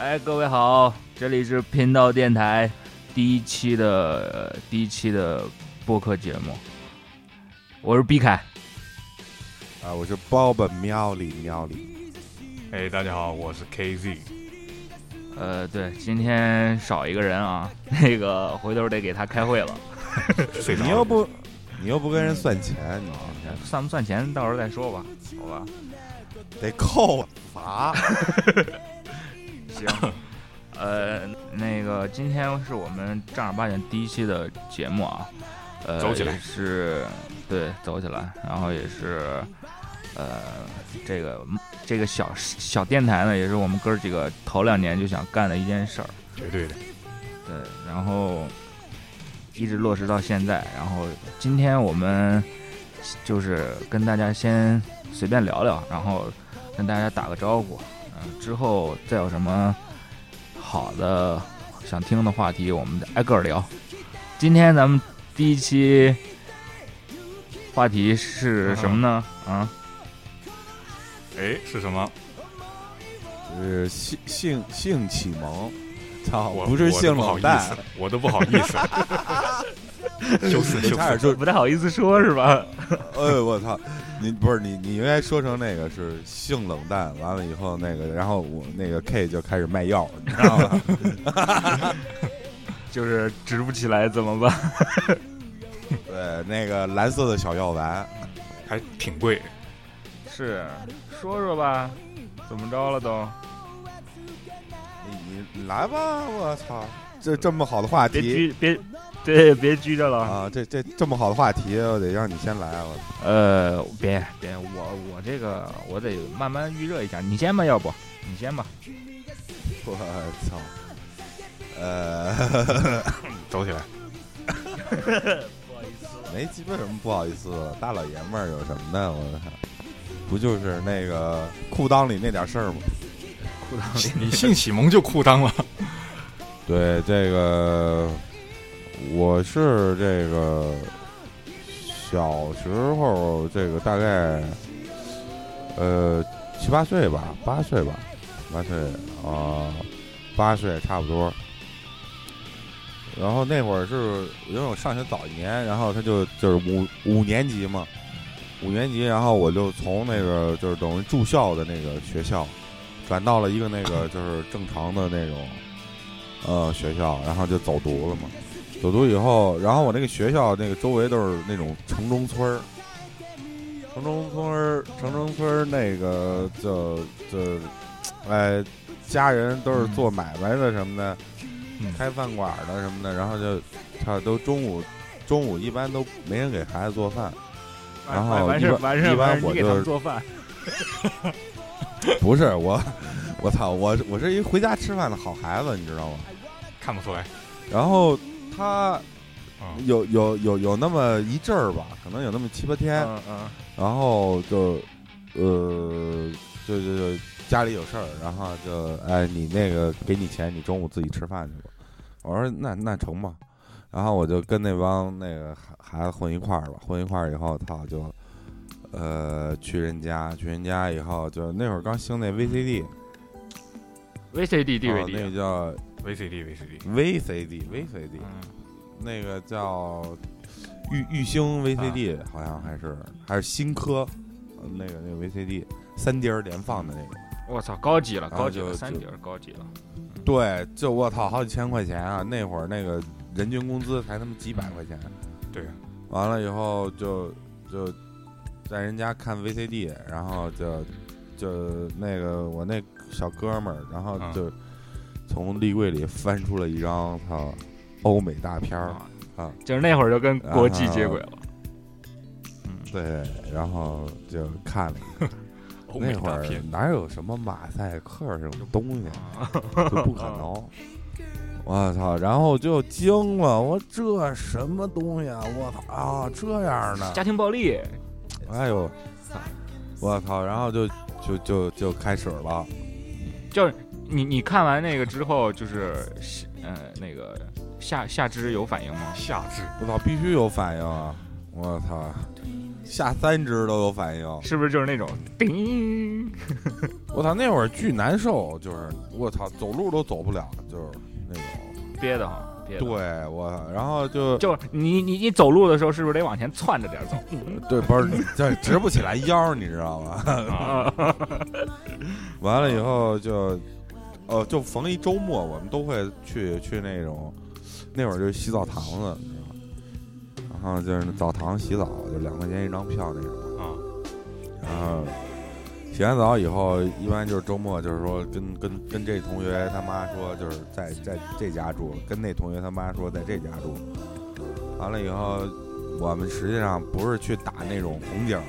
哎，各位好，这里是频道电台第一期的第一期的播客节目，我是毕凯。啊，我是包本喵里喵里。哎，大家好，我是 KZ。呃，对，今天少一个人啊，那个回头得给他开会了。你又不，你又不跟人算钱，你算不算钱，到时候再说吧，好吧？得扣罚。行，呃，那个今天是我们正儿八经第一期的节目啊，呃，走起来是，对，走起来，然后也是，呃，这个这个小小电台呢，也是我们哥几个头两年就想干的一件事儿，绝对的，对，然后一直落实到现在，然后今天我们就是跟大家先随便聊聊，然后跟大家打个招呼。之后再有什么好的想听的话题，我们挨个聊。今天咱们第一期话题是什么呢？啊？哎，是什么？是性性性启蒙。操，我不是性冷淡，我都不好意思。羞耻，羞耻，就不太好意思说，是吧？哎，我操！你不是你，你应该说成那个是性冷淡。完了以后，那个，然后我那个 K 就开始卖药，你知道吗？就是直不起来怎么办？对，那个蓝色的小药丸还挺贵。是，说说吧，怎么着了都？你你来吧，我操！这这么好的话题，别别。对，别拘着了啊！这这这么好的话题，我得让你先来。我呃，别别，我我这个我得慢慢预热一下。你先吧，要不你先吧。我操！呃，走起来。不好意思，没鸡巴什么不好意思。大老爷们儿有什么的？我操，不就是那个裤裆里那点事儿吗？裤裆里，你性启蒙就裤裆了。对这个。我是这个小时候，这个大概呃七八岁吧，八岁吧，八岁啊，八岁差不多。然后那会儿是因为我上学早一年，然后他就就是五五年级嘛，五年级，然后我就从那个就是等于住校的那个学校，转到了一个那个就是正常的那种呃学校，然后就走读了嘛。走读以后，然后我那个学校那个周围都是那种城中村儿，城中村儿，城中村儿那个就就，哎，家人都是做买卖的什么的，开饭馆的什么的，然后就他都中午中午一般都没人给孩子做饭，然后完事完事一般我就做饭，不是我，我操，我我是一回家吃饭的好孩子，你知道吗？看不出来，然后。他有有有有那么一阵儿吧，可能有那么七八天，然后就呃，就就就家里有事儿，然后就哎，你那个给你钱，你中午自己吃饭去吧。我说那那成吧，然后我就跟那帮那个孩孩子混一块儿吧，混一块儿以后，操就呃去人家，去人家以后就那会儿刚兴那 VCD，VCD DVD，那个叫。VCD，VCD，VCD，那个叫玉玉兴 VCD，好像还是还是新科，那个那个 VCD 三碟连放的那个，我操，高级了，高级了，三碟高级了。对，就我操，好几千块钱啊！那会儿那个人均工资才他妈几百块钱。对，完了以后就就在人家看 VCD，然后就就那个我那小哥们儿，然后就。从立柜里翻出了一张他欧美大片儿啊，就是那会儿就跟国际接轨了。嗯，对，然后就看了一个。那会儿哪有什么马赛克这种东西，就不可 能。我操！然后就惊了，我这什么东西啊？我操啊！这样的家庭暴力。哎呦！我操！然后就就就就开始了，就是。你你看完那个之后，就是呃那个下下肢有反应吗？下肢，我操，必须有反应啊！我操，下三肢都有反应，是不是就是那种叮？我操，那会儿巨难受，就是我操，走路都走不了，就是那种。憋得慌，憋得慌。对，我操，然后就就你你你走路的时候，是不是得往前窜着点走？对，不是这直不起来腰，你知道吗？啊 完了以后就，呃，就逢一周末，我们都会去去那种，那会儿就是洗澡堂子，你知道吗？然后就是澡堂洗澡，就两块钱一张票那种。啊，然后洗完澡以后，一般就是周末，就是说跟跟跟这同学他妈说，就是在在这家住，跟那同学他妈说在这家住。完了以后，我们实际上不是去打那种红警儿，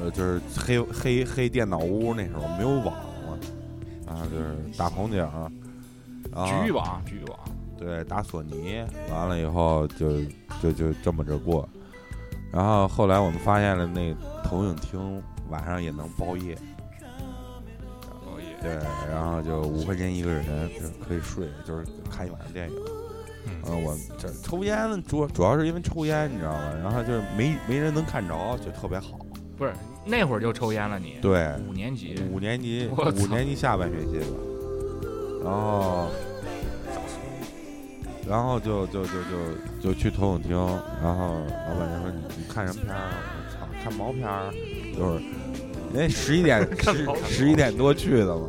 呃，就是黑黑黑电脑屋，那时候没有网嘛，然后就是打红警儿，然后局域网，局域网。对，打索尼，完了以后就就就这么着过。然后后来我们发现了那投影厅晚上也能包夜，包夜对，然后就五块钱一个人，就可以睡，就是看一晚上电影。嗯嗯，我这抽烟主主要是因为抽烟，你知道吧？然后就是没没人能看着，就特别好。不是那会儿就抽烟了你？对，五年级。五年级 我五年级下半学期吧，然后然后就就就就就去投影厅，然后老板娘说你你看什么片儿啊？我操，看毛片儿，就是因为十一点 十十一点多去的嘛。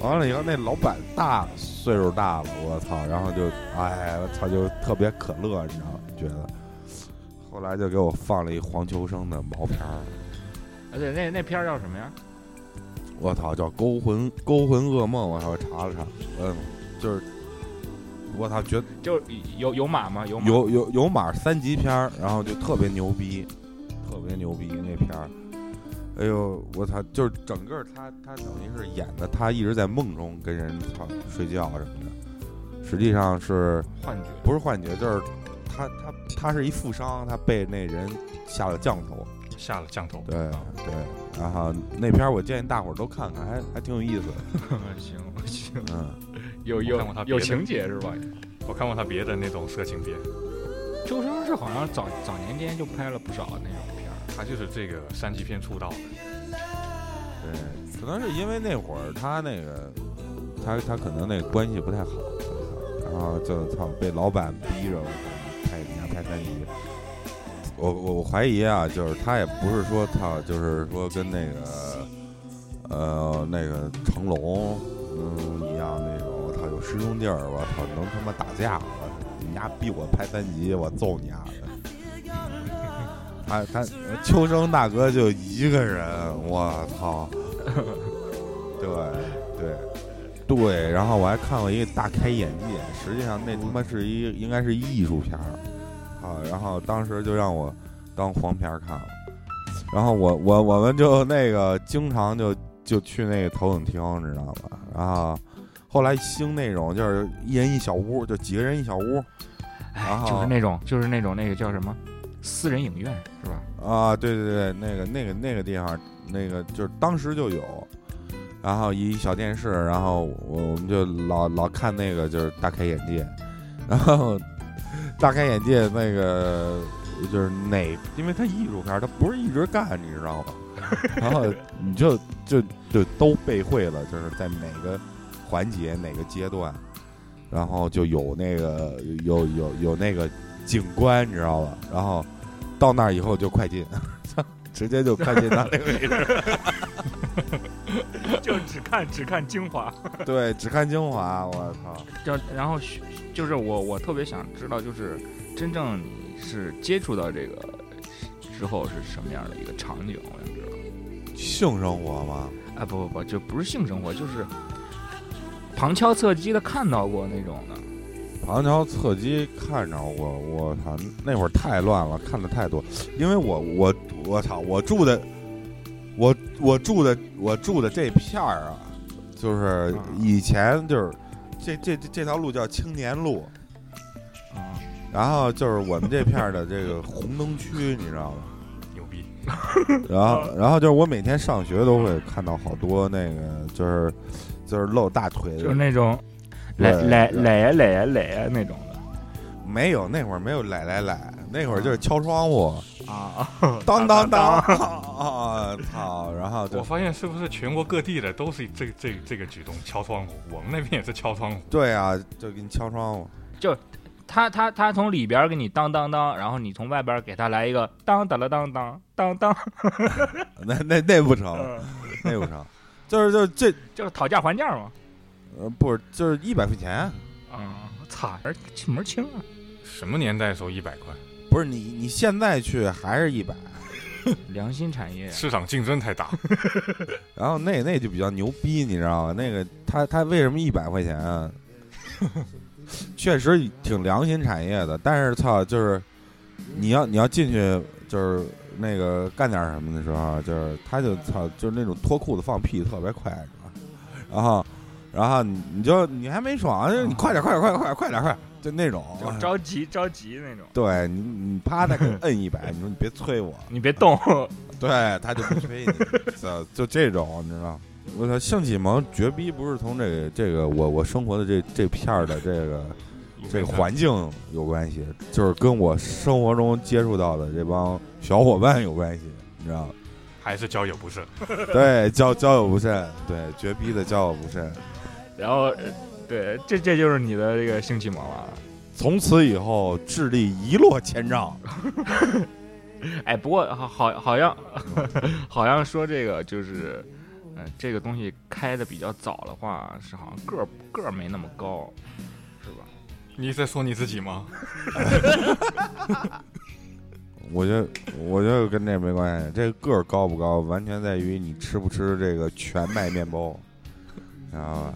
完了以后，那老板大岁数大了，我操，然后就哎我操，就特别可乐，你知道吗？觉得。后来就给我放了一黄秋生的毛片儿，而且那那片儿叫什么呀？我操，叫勾魂勾魂噩梦，我操，查了查，嗯，就是我操，觉得就有有马吗？有码有有有马三级片儿，然后就特别牛逼，特别牛逼那片儿。哎呦，我操！就是整个他他等于是演的，他一直在梦中跟人操睡觉什么的，实际上是幻觉。不是幻觉，就是他他他是一富商，他被那人下了降头。下了降头。对啊对，然后那片我建议大伙儿都看看，还还挺有意思的。行 行，嗯，有有有情节是吧？我看过他别的那种色情片，周生是好像早早年间就拍了不少那种片儿。他就是这个三级片出道的。对，可能是因为那会儿他那个他他可能那个关系不太好，然后就操被老板逼着拍你要拍三级。我我我怀疑啊，就是他也不是说他，就是说跟那个呃那个成龙嗯一样那种，我操有师兄弟儿，我操能他妈打架，我你丫逼我拍三级，我揍你丫的。他他秋生大哥就一个人，我操！对对对，然后我还看过一个大开眼界，实际上那他妈是一应该是艺术片儿啊，然后当时就让我当黄片看了，然后我我我们就那个经常就就去那个投影厅，知道吧？然后后来兴那种就是一人一小屋，就几个人一小屋，然哎，后就是那种就是那种那个叫什么私人影院是吧？啊，对对对，那个那个那个地方，那个就是当时就有，然后一小电视，然后我我们就老老看那个就是大开眼界，然后大开眼界那个就是哪，因为它艺术片儿，它不是一直干，你知道吗？然后你就就就都背会了，就是在哪个环节哪个阶段，然后就有那个有有有那个景观，你知道吧？然后到那儿以后就快进，直接就看进到那个位置。就只看只看精华。对，只看精华，我操！就然后就是我我特别想知道，就是真正你是接触到这个之后是什么样的一个场景？我想知道。性生活吗，啊不不不，就不是性生活，就是旁敲侧击的看到过那种的。旁敲侧击看着我，我操，那会儿太乱了，看的太多。因为我我我操，我住的我我住的我住的这片儿啊，就是啊以前就是这这这这条路叫青年路，啊，然后就是我们这片儿的这个红灯区，你知道吗？牛逼，然后，然后就是我每天上学都会看到好多那个，就是就是露大腿的，就是那种对来来对来呀来呀来呀那种的没有那会儿没有来来来，那会儿就是敲窗户，啊，当当当，啊操！然后我发现是不是全国各地的都是这这这个举动敲窗户？我们那边也是敲窗户。对啊，就给你敲窗户。就他他他从里边给你当当当，然后你从外边给他来一个当当了当当当当，那那那不成，嗯那不成，就是就是这就是讨价还价嘛。呃不是就是一百块钱，啊，操，这气门清啊！什么年代收一百块？不是你你现在去还是一百，良心产业，市场竞争太大。然后那那就比较牛逼，你知道吗？那个他他为什么一百块钱啊？确实挺良心产业的，但是操，就是你要你要进去，就是那个干点什么的时候，就是他就操，就是那种脱裤子放屁特别快，是吧？然后然后你你就你还没爽，你快点快点快点快点快点快点，就那种。就着急着急那种。对你你啪他给摁一百，你说你别催我，你别动，对他就不催你，就就这种，你知道。我操，性启蒙绝逼不是从这个这个我我生活的这这片儿的这个这个环境有关系，就是跟我生活中接触到的这帮小伙伴有关系，你知道吗？还是交友不慎。对，交交友不慎，对，绝逼的交友不慎。然后，呃对，这这就是你的这个性启蒙了。从此以后，智力一落千丈。哎，不过好好好像 好像说这个就是，呃，这个东西开的比较早的话，是好像个儿个儿没那么高，是吧？你在说你自己吗？我觉得，我觉得跟这没关系。这个个儿高不高，完全在于你吃不吃这个全麦面包，知道吧？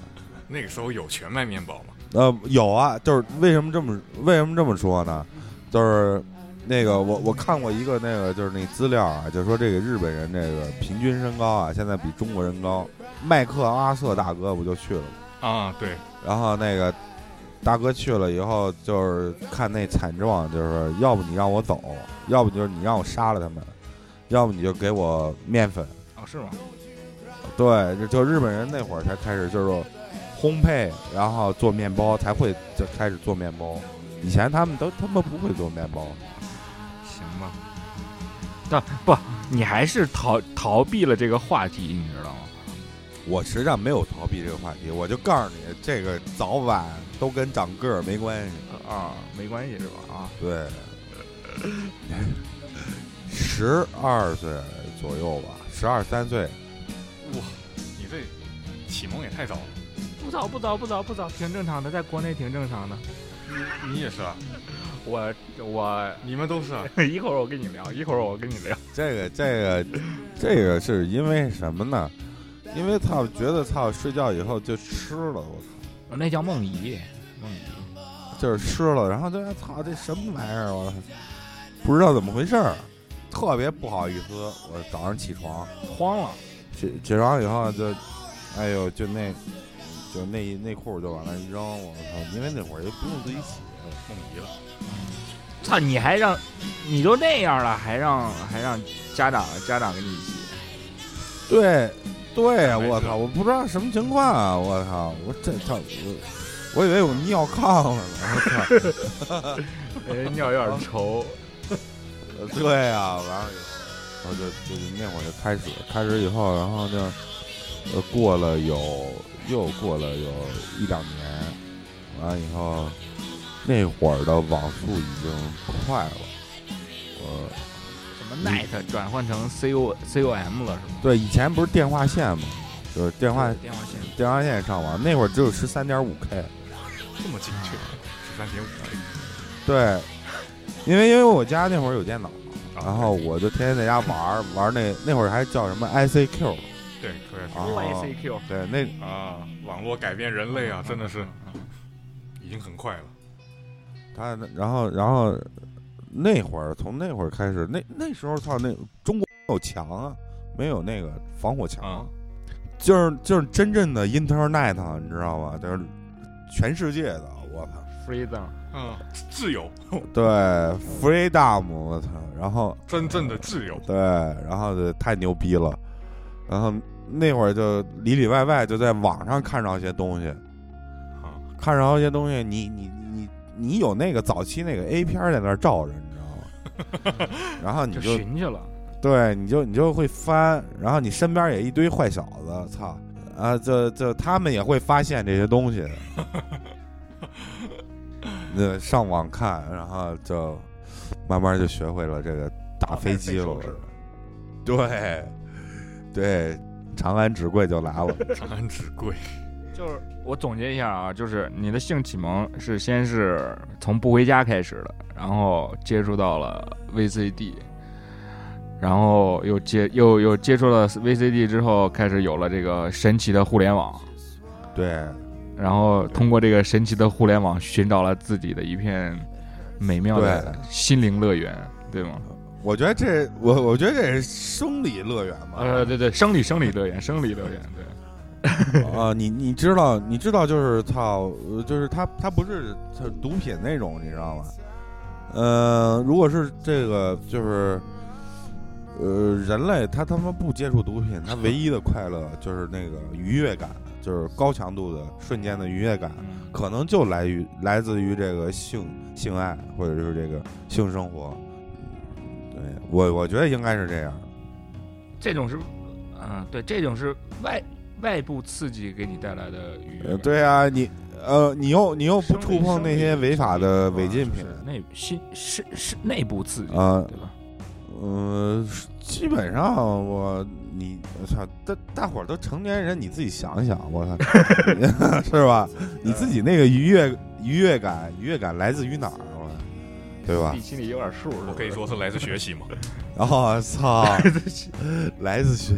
那个时候有全麦面包吗？呃，有啊，就是为什么这么为什么这么说呢？就是那个我我看过一个那个就是那资料啊，就说这个日本人这个平均身高啊，现在比中国人高。麦克阿瑟大哥不就去了吗？啊，对，然后那个大哥去了以后，就是看那惨状，就是要不你让我走，要不就是你让我杀了他们，要不你就给我面粉。哦，是吗？对，就就日本人那会儿才开始就是烘焙，然后做面包才会就开始做面包。以前他们都他妈不会做面包。行吧。但不，你还是逃逃避了这个话题，你知道吗？我实际上没有逃避这个话题，我就告诉你，这个早晚都跟长个儿没关系。啊，没关系是吧？啊，对，十二岁左右吧，十二三岁。哇你这启蒙也太早了。不早不早不早不早，挺正常的，在国内挺正常的。你你也是啊？我我你们都是啊？一会儿我跟你聊，一会儿我跟你聊。这个这个这个是因为什么呢？因为操，觉得操睡觉以后就吃了，我操，那叫梦遗，梦遗。就是吃了，然后就哎操这什么玩意儿，我不知道怎么回事儿，特别不好意思。我早上起床，慌了，起起床以后就，哎呦，就那就内内裤就往那一扔，我操！因为那会儿也不用自己洗，梦遗了。操！你还让，你都那样了，还让还让家长家长给你洗？对，对呀，我操！我不知道什么情况啊！我操！我这操我，我以为我尿炕了呢，我操！哎，尿有点稠。呃对呀，完了以后，然后就就那会儿就开始，开始以后，然后就呃过了有又过了有一两年，完了以后，那会儿的网速已经快了，我，什么 night 转换成 c o c o m 了是吗？对，以前不是电话线吗，就是电话电话线。电话线上网，那会儿只有十三点五 K，这么精确，十三点五 K。对，因为因为我家那会儿有电脑，啊然后我就天天在家玩儿玩儿那那会儿还叫什么 ICQ，对，可以啊。对，那啊，网络改变人类啊，真的是已经很快了。他然后然后那会儿从那会儿开始，那那时候操那中国没有墙啊，没有那个防火墙，啊就是就是真正的 Internet，你知道吗？就是全世界的，我操，Freedom。嗯，自由，对，Freedom，我操，然后真正的自由。对，然后就太牛逼了，然后那会儿就里里外外就在网上看着一些东西，啊，看着一些东西，你你你你有那个早期那个 A 片在那儿照着，你知道吗？然后你就就寻去了，对，你就你就会翻，然后你身边也一堆坏小子，操啊，这这他们也会发现这些东西，那上网看，然后就慢慢就学会了这个打飞机了，对对，长安纸贵就来了，长安纸贵，就是我总结一下啊，就是你的性启蒙是先是从不回家开始的，然后接触到了 VCD，然后又接又又接触了 VCD 之后，开始有了这个神奇的互联网，对。然后通过这个神奇的互联网寻找了自己的一片美妙的心灵乐园，对吗？我觉得这我我觉得这是生理乐园嘛，呃，对对，生理生理乐园，生理乐园，对，啊，你你知道，你知道，就是操，呃就是它它不是它毒品那种，你知道吗？呃，如果是这个，就是呃，人类他他妈不接触毒品，他唯一的快乐就是那个愉悦感，就是高强度的瞬间的愉悦感，嗯可能就来于来自于这个性性爱或者是这个性生活。对我我觉得应该是这样。这种是，嗯，对，这种是外外部刺激给你带来的愉悦呃，对啊，你呃，你又你又不触碰那些违法的违禁品，内心是是内部刺激啊对吧？呃，基本上我你我操，大大伙儿都成年人，你自己想想，我操，是吧？你自己那个愉悦愉悦感，愉悦感来自于哪儿？我对吧你？心里有点数，我可以说是来自学习嘛。然 后操，来自学，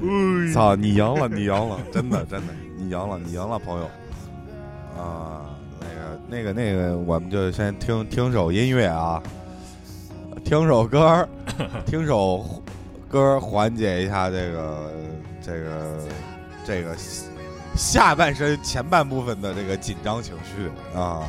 操，你赢了，你赢了，真的真的，你赢了，你赢了，朋友。啊，那个那个那个，我们就先听听首音乐啊，听首歌，听首歌缓解一下这个这个这个下半身前半部分的这个紧张情绪啊。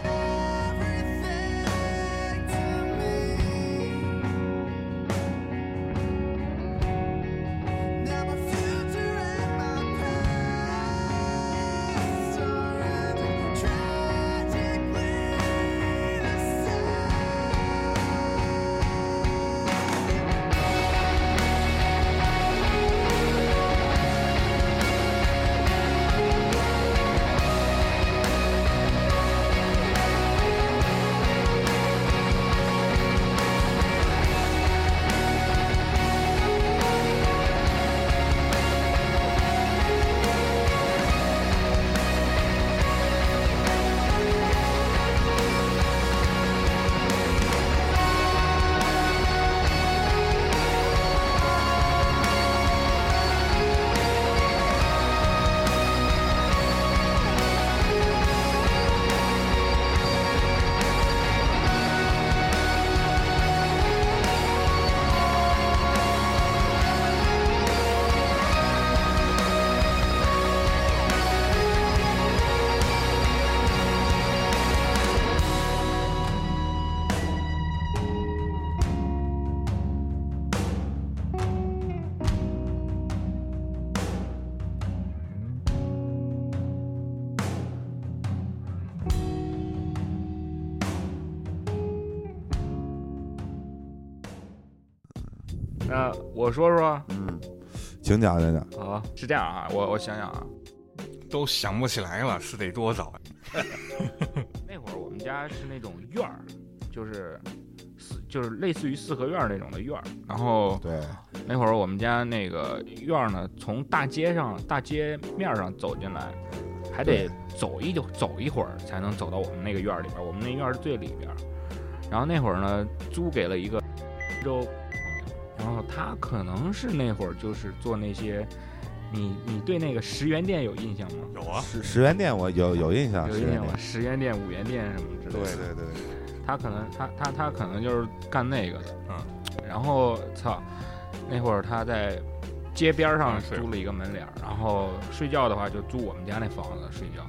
那我说说，嗯，请讲讲讲。好，是这样啊，我我想想啊，都想不起来了，是得多早？那会儿我们家是那种院儿，就是四就是类似于四合院儿那种的院儿，然后对，那会儿我们家那个院儿呢，从大街上大街面上走进来，还得走一就走一会儿才能走到我们那个院儿里边儿。我们那院儿是最里边儿。然后那会儿呢，租给了一个周，然后他可能是那会儿就是做那些，你你对那个十元店有印象吗？有啊，十十元店我有有印象，有印象吧？十元店。五元店什么之类的。对对对，他可能他他他可能就是干那个的，嗯，然后操，那会儿他在街边上租了一个门脸儿，然后睡觉的话就租我们家那房子睡觉。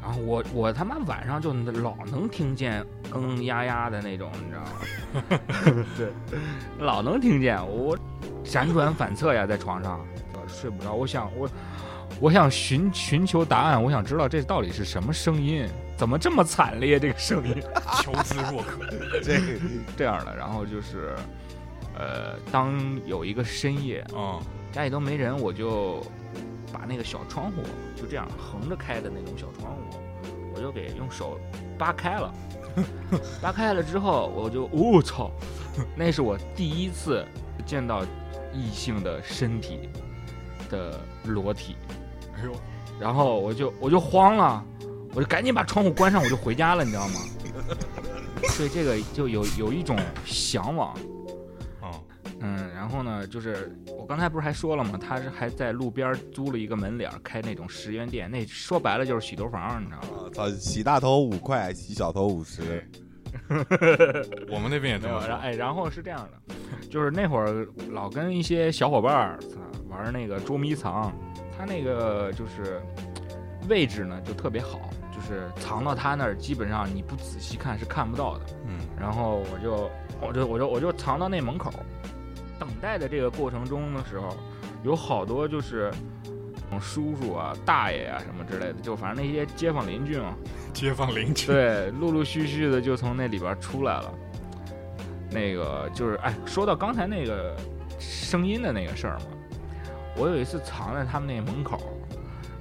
然后我我他妈晚上就老能听见嗯嗯呀呀的那种，你知道吗？对，老能听见我辗转反侧呀，在床上呃睡不着。我想我我想寻寻求答案，我想知道这到底是什么声音，怎么这么惨烈这个声音？求知若渴。这这样的，然后就是，呃，当有一个深夜嗯，家里都没人，我就把那个小窗户就这样横着开的那种小窗户，我就给用手扒开了。扒开了之后，我就我、操，那是我第一次见到异性的身体的裸体，哎呦，然后我就我就慌了，我就赶紧把窗户关上，我就回家了，你知道吗？对这个就有有一种向往，啊，嗯，然后呢，就是我刚才不是还说了吗？他是还在路边租了一个门脸，开那种十元店，那说白了就是洗头房，你知道吗？我操，洗大头五块，洗小头五十。我们那边也这，么说。然哎，然后是这样的，就是那会儿老跟一些小伙伴儿玩那个捉迷藏，他那个就是位置呢就特别好，就是藏到他那儿，基本上你不仔细看是看不到的。嗯，然后我就我就我就我就藏到那门口，等待的这个过程中的时候，有好多就是叔叔啊、大爷啊什么之类的，就反正那些街坊邻居嘛，街坊邻居。对，陆陆续续的就从那里边出来了。那个就是哎，说到刚才那个声音的那个事儿嘛，我有一次藏在他们那门口，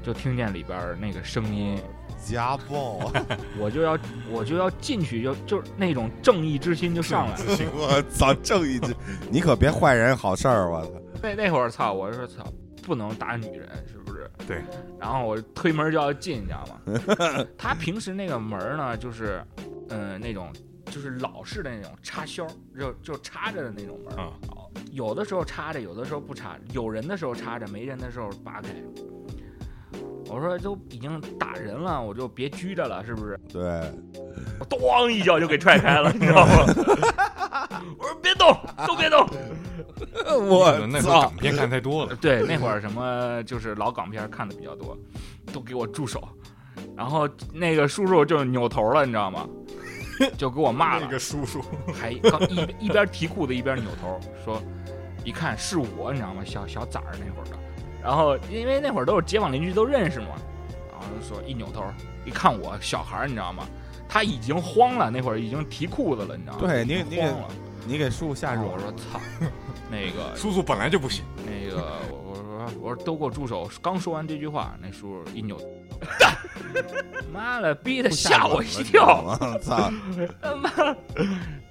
就听见里边那个声音，家暴！我就要我就要进去，就就是那种正义之心就上来了。我操，正义之，你可别坏人好事儿，我操！那那会儿操，我就说操，不能打女人，是不是？对。然后我推门就要进，你知道吗？他平时那个门呢，就是，嗯、那种就是老式的那种插销，就就插着的那种门儿。啊哦有的时候插着，有的时候不插，有人的时候插着，没人的时候扒开。我说都已经打人了，我就别拘着了，是不是？对，我咣一脚就给踹开了，你知道吗？我说别动，都别动。我那时候操港！片看太多了。对，那会儿什么就是老港片看的比较多，都给我住手。然后那个叔叔就扭头了，你知道吗？就给我骂了 那，个叔叔，还刚一一边提裤子一边扭头说，一看是我，你知道吗？小小崽儿那会儿的。然后因为那会儿都是街坊邻居都认识嘛，然后就说一扭头一看我小孩儿，你知道吗？他已经慌了，那会儿已经提裤子了，你知道吗？对你你给慌了。你给叔下手然后我，说操，那个叔叔本来就不行。那个，我我说我说都给我住手！刚说完这句话，那叔叔一扭，妈了逼的吓我一跳！我操！他妈！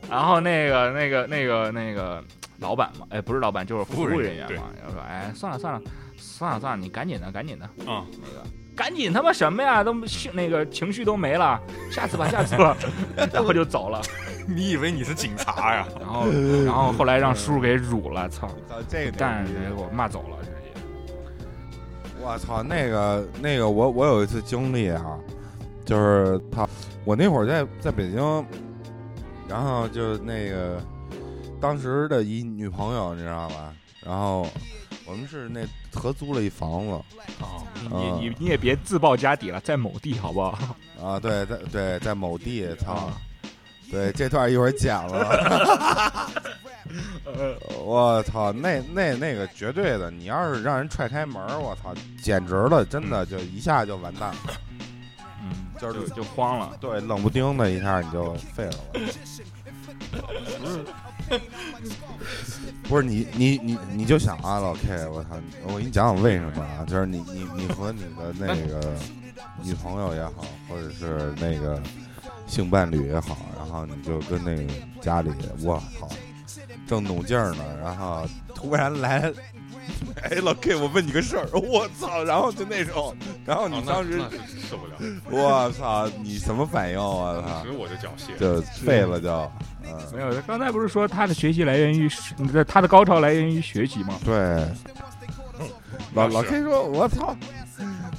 然后那个那个那个那个老板嘛，哎，不是老板，就是服务人员嘛，然后说，哎，算了算了算了算了算了，你赶紧的赶紧的，嗯，那个赶紧他妈什么呀？都情那个情绪都没了，下次吧下次吧，然后就走了。你以为你是警察呀？然后然后后来让叔叔给辱了，操！操这个干给我骂走了，直接。我操，那个那个，我我有一次经历啊，就是他，我那会儿在在北京，然后就那个当时的一女朋友，你知道吧？然后我们是那合租了一房子啊，你啊你你也别自报家底了，在某地好不好？啊，对，在对在某地，操啊，对这段一会儿剪了。我操，那那那个绝对的，你要是让人踹开门儿，我操，简直了，真的就一下就完蛋了。嗯，就是就就慌了。对，冷不丁的一下你就废了。不是你你你你就想啊，老 K，我操，我给你讲讲为什么啊？就是你你你和你的那个女朋友也好，或者是那个性伴侣也好，然后你就跟那个家里，我操，正努劲儿呢，然后突然来。哎，老 K，我问你个事儿，我操！然后就那时候，然后你当时，受不了，我操，你什么反应？我操当！时我就缴械。就废了就，嗯，没有，刚才不是说他的学习来源于你的他的高潮来源于学习吗？对。老老 K 说：“我操，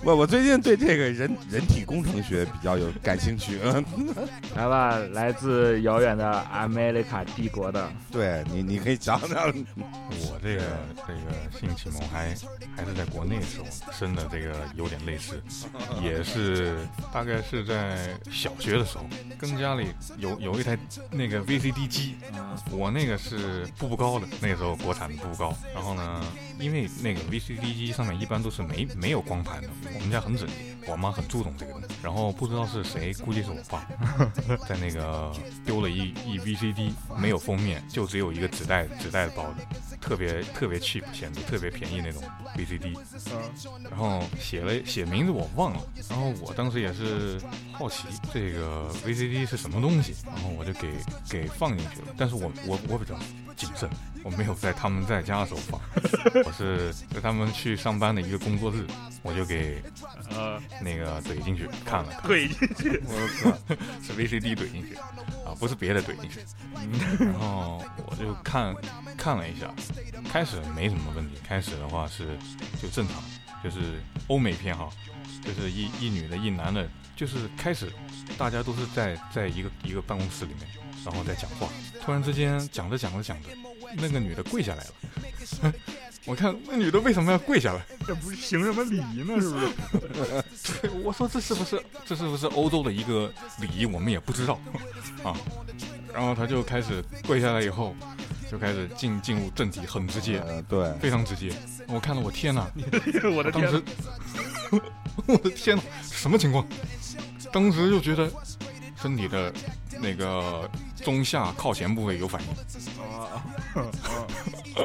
我我最近对这个人人体工程学比较有感兴趣。来吧，来自遥远的阿美利卡帝国的，对你，你可以讲讲。我这个这个性启蒙还还是在国内时候生的，这个有点类似，也是大概是在小学的时候，跟家里有有一台那个 VCD 机，我那个是步步高的，那时候国产的步步高。然后呢，因为那个 VCD 机上面一般都是没没有光盘的，我们家很整洁，我妈很注重这个东西。然后不知道是谁，估计是我爸，在那个丢了一一 VCD，没有封面，就只有一个纸袋纸袋包的，特别特别 cheap，显得特别便宜那种 VCD。嗯，然后写了写名字我忘了，然后我当时也是好奇这个 VCD 是什么东西，然后我就给给放进去了。但是我我我比较谨慎，我没有在他们在家的时候放，我是在他们去上班的一个工作日，我就给呃，那个怼进去看了看，对进去，我靠，是 VCD 怼进去啊，不是别的怼进去。然后我就看看了一下，开始没什么问题，开始的话是就正常，就是欧美片哈，就是一一女的，一男的，就是开始大家都是在在一个一个办公室里面，然后在讲话，突然之间讲着讲着讲着，那个女的跪下来了。我看那女的为什么要跪下来？这不是行什么礼仪呢？是不是？对，我说这是不是这是不是欧洲的一个礼仪？我们也不知道啊。然后他就开始跪下来以后，就开始进进入正题，很直接，呃，对，非常直接。我看了，我天哪！我的当天时，我的天哪，什么情况？当时就觉得身体的那个中下靠前部位有反应，啊，嗯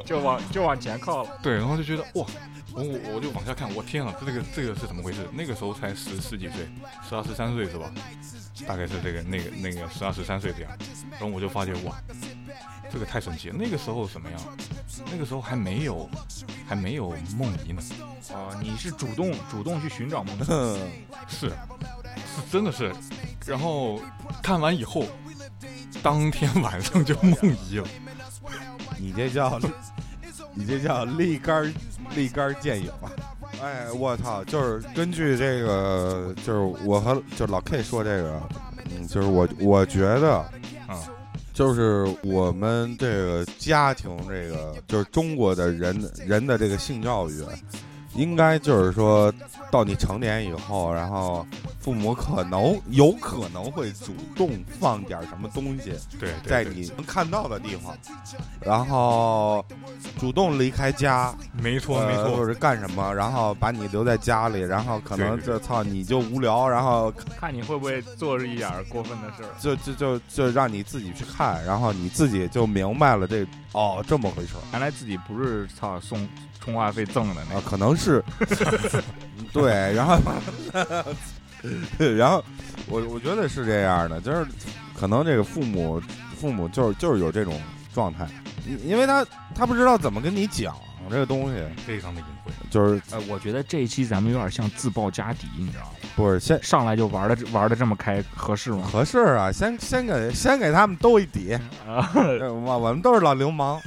就往就往前靠了。对，然后就觉得哇，我我我就往下看，我天啊，这个这个是怎么回事？那个时候才十十几岁，十二十三岁是吧？大概是这个那个那个十二十三岁这样，然后我就发觉哇，这个太神奇了。那个时候什么样？那个时候还没有还没有梦遗呢，啊，你是主动主动去寻找梦遗。是是真的是，然后看完以后，当天晚上就梦遗了。你这叫，你这叫立竿儿立竿儿见影啊！哎，我操！就是根据这个，就是我和就老 K 说这个，嗯，就是我我觉得，啊，就是我们这个家庭，这个就是中国的人人的这个性教育，应该就是说到你成年以后，然后父母可能有可能会主动放点什么东西对，在你能看到的地方，然后主动离开家，没错没错。或，者干什么，然后把你留在家里，然后可能这操你就无聊，然后看你会不会做一点过分的事儿。就就就就让你自己去看，然后你自己就明白了这哦这么回事原来自己不是操送充话费赠的那啊，个。可能是 对，然后 然后我我觉得是这样的，就是可能这个父母父母就是就是有这种状态，因因为他他不知道怎么跟你讲这个东西，非常的隐晦。就是呃，我觉得这一期咱们有点像自报家底，你知道吗？不是先上来就玩的玩的这么开，合适吗？合适啊，先先给先给他们兜一底，啊，呃 我我们都是老流氓。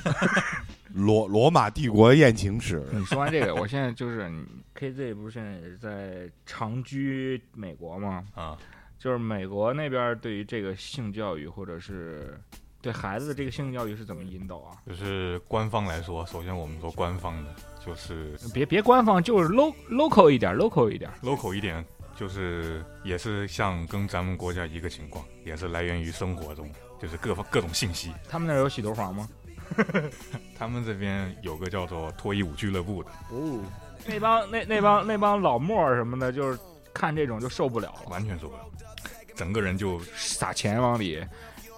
罗罗马帝国宴请史，你说完这个，我现在就是 KZ 不是现在也是在长居美国吗？啊，就是美国那边对于这个性教育，或者是对孩子的这个性教育是怎么引导啊？就是官方来说，首先我们说官方的，就是别别官方，就是 low local 一点，local 一点。local 一点，就是也是像跟咱们国家一个情况，也是来源于生活中，就是各方各种信息。他们那儿有洗头房吗？他们这边有个叫做脱衣舞俱乐部的，哦，那帮那那帮那帮老莫儿什么的，就是看这种就受不了了，完全受不了，整个人就撒钱往里，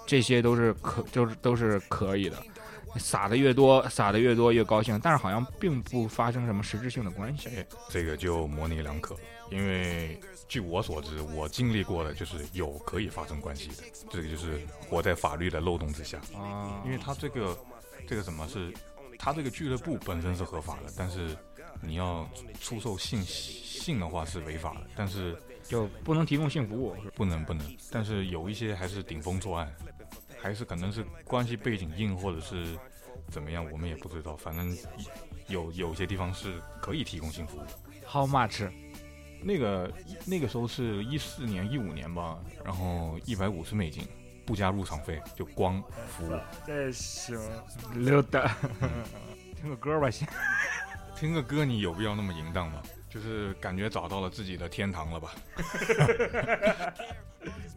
这些都是可就是都是可以的。撒的越多，撒的越多越高兴，但是好像并不发生什么实质性的关系。哎，这个就模棱两可了。因为据我所知，我经历过的就是有可以发生关系的，这个就是活在法律的漏洞之下。啊，因为他这个这个什么是，他这个俱乐部本身是合法的，但是你要出售性性的话是违法的，但是就不能提供性服务。不能不能，但是有一些还是顶风作案，还是可能是关系背景硬或者是怎么样，我们也不知道，反正有有些地方是可以提供性服务。How much？那个那个时候是一四年一五年吧，然后一百五十美金，不加入场费，就光服务。这行，溜达。听个歌吧，先。听个歌，你有必要那么淫荡吗？就是感觉找到了自己的天堂了吧？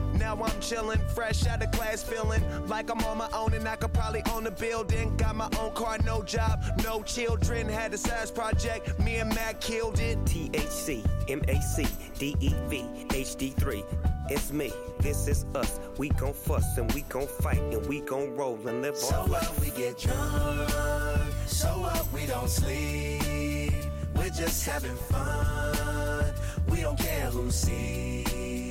Now I'm chillin', fresh out of class, feeling like I'm on my own and I could probably own a building. Got my own car, no job, no children. Had a size project, me and Matt killed it. THC, MAC, DEV, HD3. It's me, this is us. We gon' fuss and we gon' fight and we gon' roll and live So our life. what we get drunk, so what we don't sleep. We're just having fun. We don't care who sees.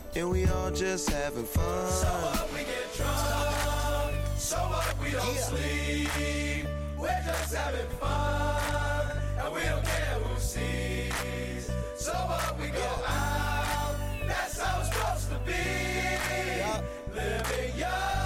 and we all just having fun. So what we get drunk, so what we don't sleep. We're just having fun, and we don't care who sees. So what we go out, that's how it's supposed to be. Living young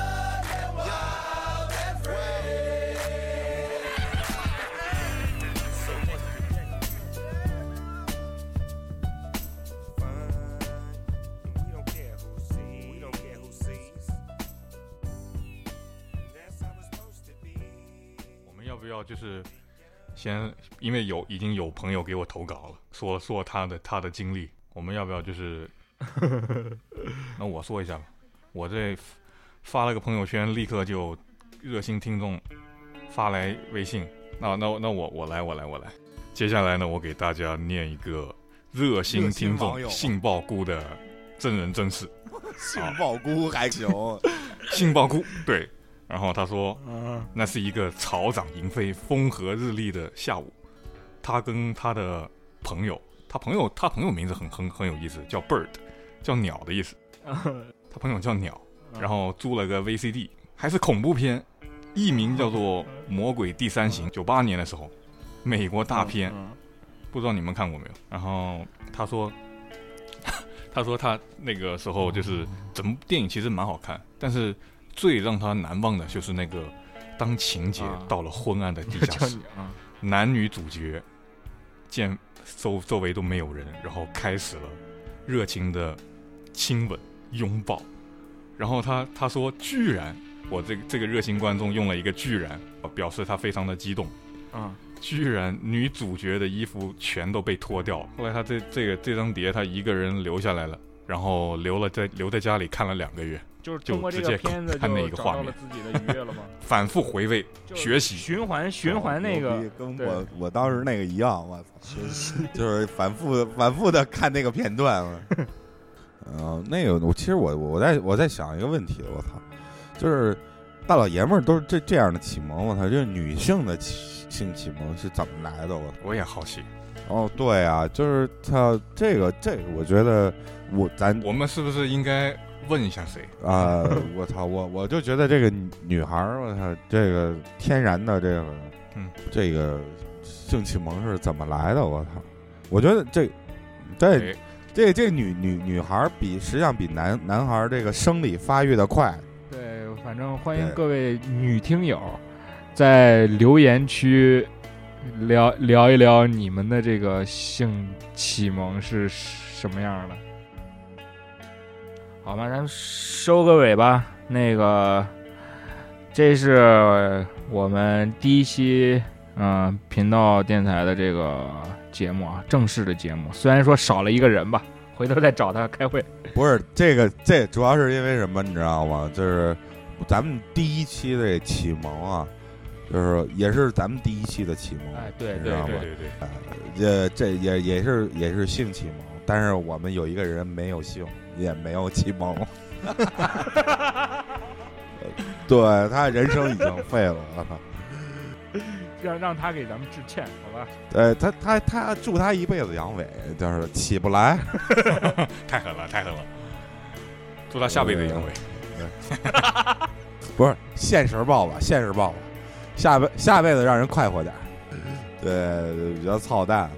要就是先，因为有已经有朋友给我投稿了，说说他的他的经历，我们要不要就是，那我说一下吧，我这发了个朋友圈，立刻就热心听众发来微信，那那那我我来我来我来，接下来呢，我给大家念一个热心听众杏鲍菇的真人真事，杏鲍菇还行，杏鲍菇对，然后他说。嗯那是一个草长莺飞、风和日丽的下午，他跟他的朋友，他朋友他朋友名字很很很有意思，叫 Bird，叫鸟的意思。他朋友叫鸟，然后租了个 VCD，还是恐怖片，译名叫做《魔鬼第三型》，九八年的时候，美国大片，嗯不知道你们看过没有？然后他说，他说他那个时候就是整部电影其实蛮好看，但是最让他难忘的就是那个当情节啊到了昏暗的地下室，啊，男女主角见周周围都没有人，然后开始了热情的亲吻、拥抱。然后他他说，居然我这个这个热心观众用了一个居然，表示他非常的激动。啊居然女主角的衣服全都被脱掉了。后来他这这个这张碟他一个人留下来了，然后留了在留在家里看了两个月，就是就通过这直接个片子看那就找到了一个画面自己的愉悦了吗？反复回味学习。循环循环那个跟我我当时那个一样，我操，学习 就是反复反复的看那个片段。嗯、那个我其实我我在我在想一个问题，我操，就是大老爷们儿都是这这样的启蒙，我操，就是女性的启性启蒙是怎么来的？我。我也好奇，哦，对啊，就是他这个这个，我觉得我咱我们是不是应该问一下谁？啊、我操，我我就觉得这个女女孩儿，我操，这个天然的这个，嗯，这个性启蒙是怎么来的？我操，我觉得这这哎这这女女女孩儿比实际上比男男孩儿这个生理发育的快。对，反正欢迎各位女听友在留言区聊聊一聊你们的这个性启蒙是什么样的。好吧，咱们收个尾吧。那个，这是我们第一期嗯、频道电台的这个节目啊，正式的节目。虽然说少了一个人吧，回头再找他开会。不是这个，这主要是因为什么，你知道吗？就是咱们第一期的启蒙啊，就是也是咱们第一期的启蒙。哎，对知道吗对对对对对，呃，这这也也是也是性启蒙，但是我们有一个人没有性，也没有启蒙。对他人生已经废了，我操！让让他给咱们致歉，好吧？呃，他他他祝他一辈子阳痿，就是起不来。太狠了，太狠了！祝他下辈子阳痿。不是现实报吧，现实报吧。下辈下辈子让人快活点。对，比较操蛋。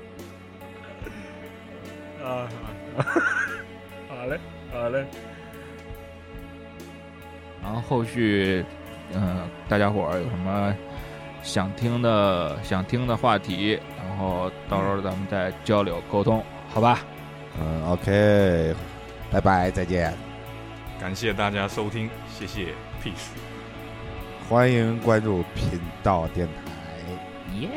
啊，好嘞，好嘞。然后后续，嗯、大家伙儿有什么想听的、想听的话题，然后到时候咱们再交流沟通，好吧？嗯，OK，拜拜，再见。感谢大家收听，谢谢，peace。欢迎关注频道电台。耶、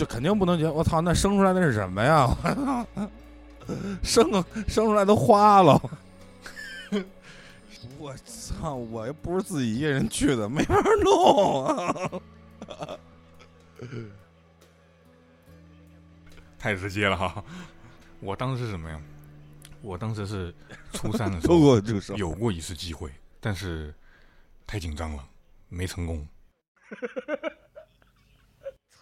这肯定不能觉得我操，那生出来那是什么呀？生个生出来都花了。我操！我又不是自己一个人去的，没法弄啊。太直接了哈！我当时是什么呀？我当时是初三的时透候过这个时候，有过一次机会，但是太紧张了，没成功。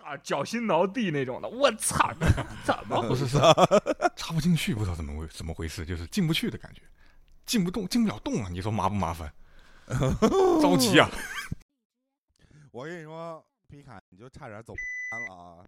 操，脚心挠地那种的，我操，怎么回事？不是是 插不进去，不知道怎么回怎么回事，就是进不去的感觉，进不动，进不了洞啊！你说麻不麻烦？着急啊！我跟你说，皮卡，你就差点走完了啊！